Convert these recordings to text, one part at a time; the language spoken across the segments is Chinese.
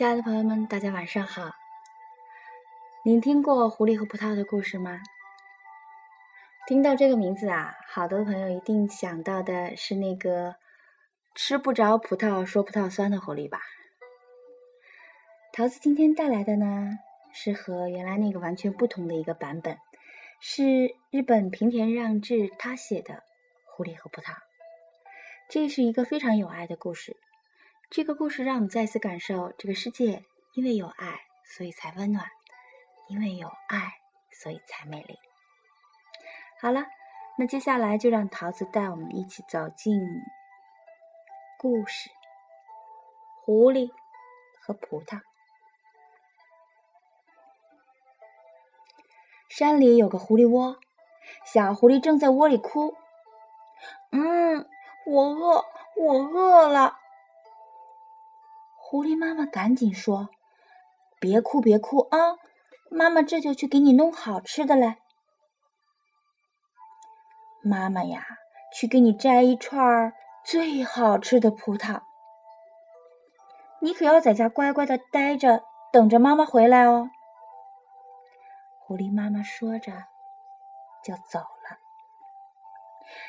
亲爱的朋友们，大家晚上好。您听过狐狸和葡萄的故事吗？听到这个名字啊，好多朋友一定想到的是那个吃不着葡萄说葡萄酸的狐狸吧？桃子今天带来的呢，是和原来那个完全不同的一个版本，是日本平田让志他写的《狐狸和葡萄》。这是一个非常有爱的故事。这个故事让我们再次感受，这个世界因为有爱，所以才温暖；因为有爱，所以才美丽。好了，那接下来就让桃子带我们一起走进故事《狐狸和葡萄》。山里有个狐狸窝，小狐狸正在窝里哭：“嗯，我饿，我饿了。”狐狸妈妈赶紧说：“别哭，别哭啊！妈妈这就去给你弄好吃的来。妈妈呀，去给你摘一串最好吃的葡萄。你可要在家乖乖的待着，等着妈妈回来哦。”狐狸妈妈说着，就走了。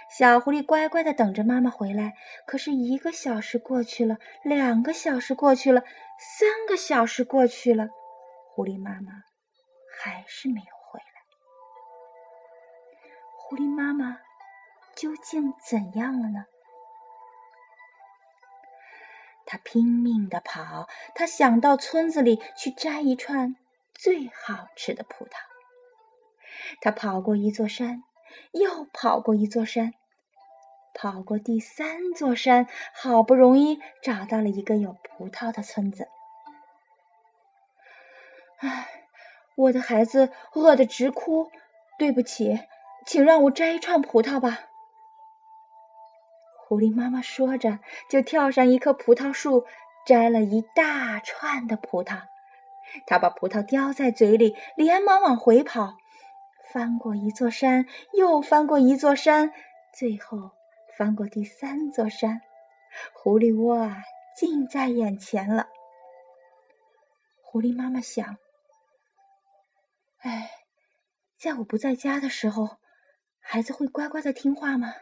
小狐狸乖乖的等着妈妈回来，可是一个小时过去了，两个小时过去了，三个小时过去了，狐狸妈妈还是没有回来。狐狸妈妈究竟怎样了呢？他拼命的跑，他想到村子里去摘一串最好吃的葡萄。他跑过一座山，又跑过一座山。跑过第三座山，好不容易找到了一个有葡萄的村子。唉，我的孩子饿得直哭，对不起，请让我摘一串葡萄吧。狐狸妈妈说着，就跳上一棵葡萄树，摘了一大串的葡萄。他把葡萄叼在嘴里，连忙往回跑，翻过一座山，又翻过一座山，最后。翻过第三座山，狐狸窝啊，近在眼前了。狐狸妈妈想：“哎，在我不在家的时候，孩子会乖乖的听话吗？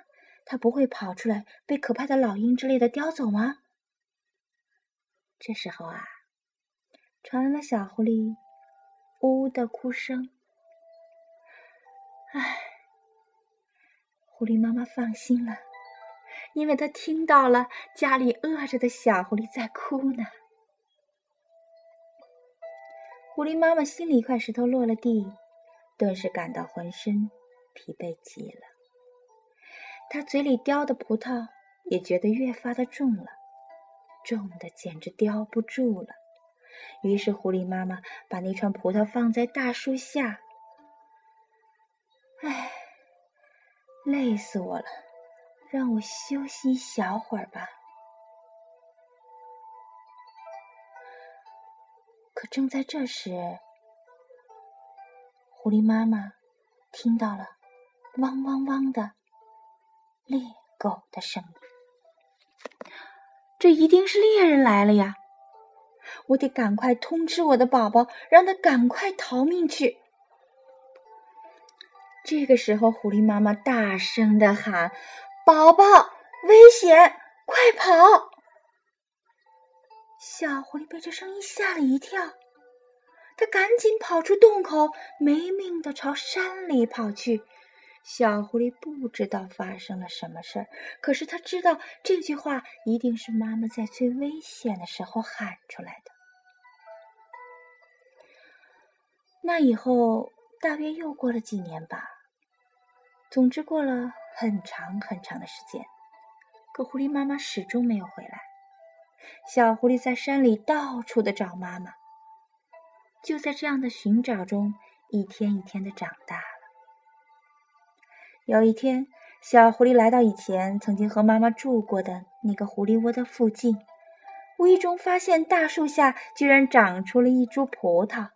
他不会跑出来被可怕的老鹰之类的叼走吗？”这时候啊，传来了小狐狸呜呜的哭声。唉，狐狸妈妈放心了。因为她听到了家里饿着的小狐狸在哭呢，狐狸妈妈心里一块石头落了地，顿时感到浑身疲惫极了。她嘴里叼的葡萄也觉得越发的重了，重的简直叼不住了。于是狐狸妈妈把那串葡萄放在大树下。累死我了。让我休息一小会儿吧。可正在这时，狐狸妈妈听到了“汪汪汪”的猎狗的声音。这一定是猎人来了呀！我得赶快通知我的宝宝，让他赶快逃命去。这个时候，狐狸妈妈大声的喊。宝宝，危险！快跑！小狐狸被这声音吓了一跳，它赶紧跑！出洞口，没命的朝山里跑！去。小狐狸不知道发生了什么事儿，可是它知道这句话一定是妈妈在最危险的时候喊出来的。那以后大约又过了几年吧，总之过了。很长很长的时间，可狐狸妈妈始终没有回来。小狐狸在山里到处的找妈妈，就在这样的寻找中，一天一天的长大了。有一天，小狐狸来到以前曾经和妈妈住过的那个狐狸窝的附近，无意中发现大树下居然长出了一株葡萄。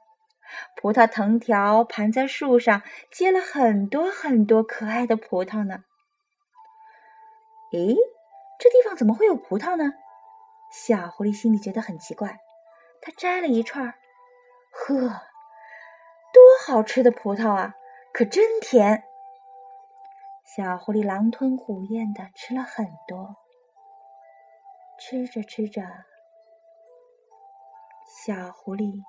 葡萄藤条盘在树上，结了很多很多可爱的葡萄呢。咦，这地方怎么会有葡萄呢？小狐狸心里觉得很奇怪，它摘了一串，呵，多好吃的葡萄啊！可真甜。小狐狸狼吞虎咽的吃了很多，吃着吃着，小狐狸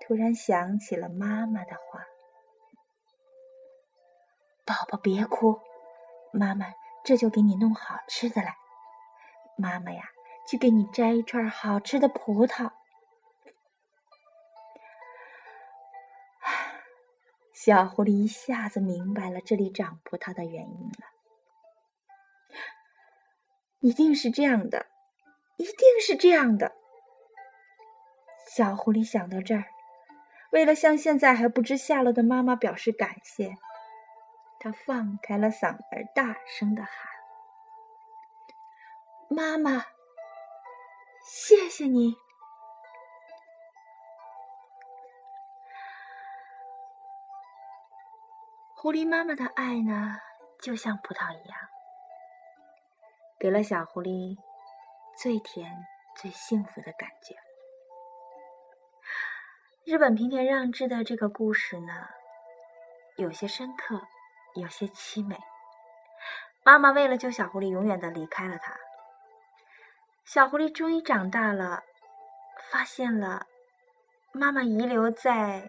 突然想起了妈妈的话：“宝宝别哭，妈妈这就给你弄好吃的来。妈妈呀，去给你摘一串好吃的葡萄。”小狐狸一下子明白了这里长葡萄的原因了，一定是这样的，一定是这样的。小狐狸想到这儿，为了向现在还不知下落的妈妈表示感谢，他放开了嗓门，大声的喊：“妈妈，谢谢你。”狐狸妈妈的爱呢，就像葡萄一样，给了小狐狸最甜、最幸福的感觉。日本平田让治的这个故事呢，有些深刻，有些凄美。妈妈为了救小狐狸，永远的离开了它。小狐狸终于长大了，发现了妈妈遗留在。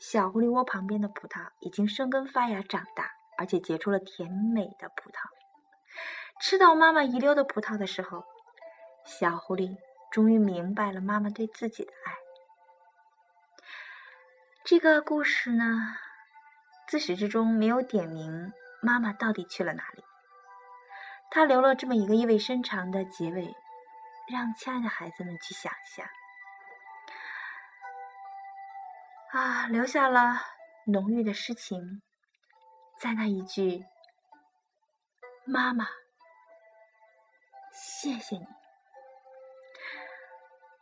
小狐狸窝旁边的葡萄已经生根发芽长大，而且结出了甜美的葡萄。吃到妈妈遗留的葡萄的时候，小狐狸终于明白了妈妈对自己的爱。这个故事呢，自始至终没有点明妈妈到底去了哪里，他留了这么一个意味深长的结尾，让亲爱的孩子们去想象。啊，留下了浓郁的诗情，在那一句“妈妈，谢谢你”，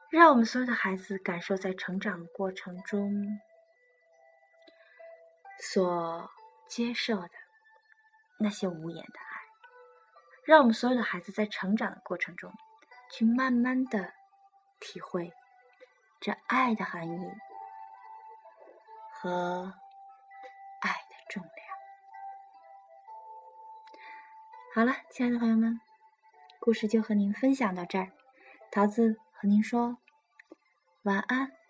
让我们所有的孩子感受在成长过程中所接受的那些无言的爱，让我们所有的孩子在成长的过程中去慢慢的体会这爱的含义。和爱的重量。好了，亲爱的朋友们，故事就和您分享到这儿。桃子和您说晚安。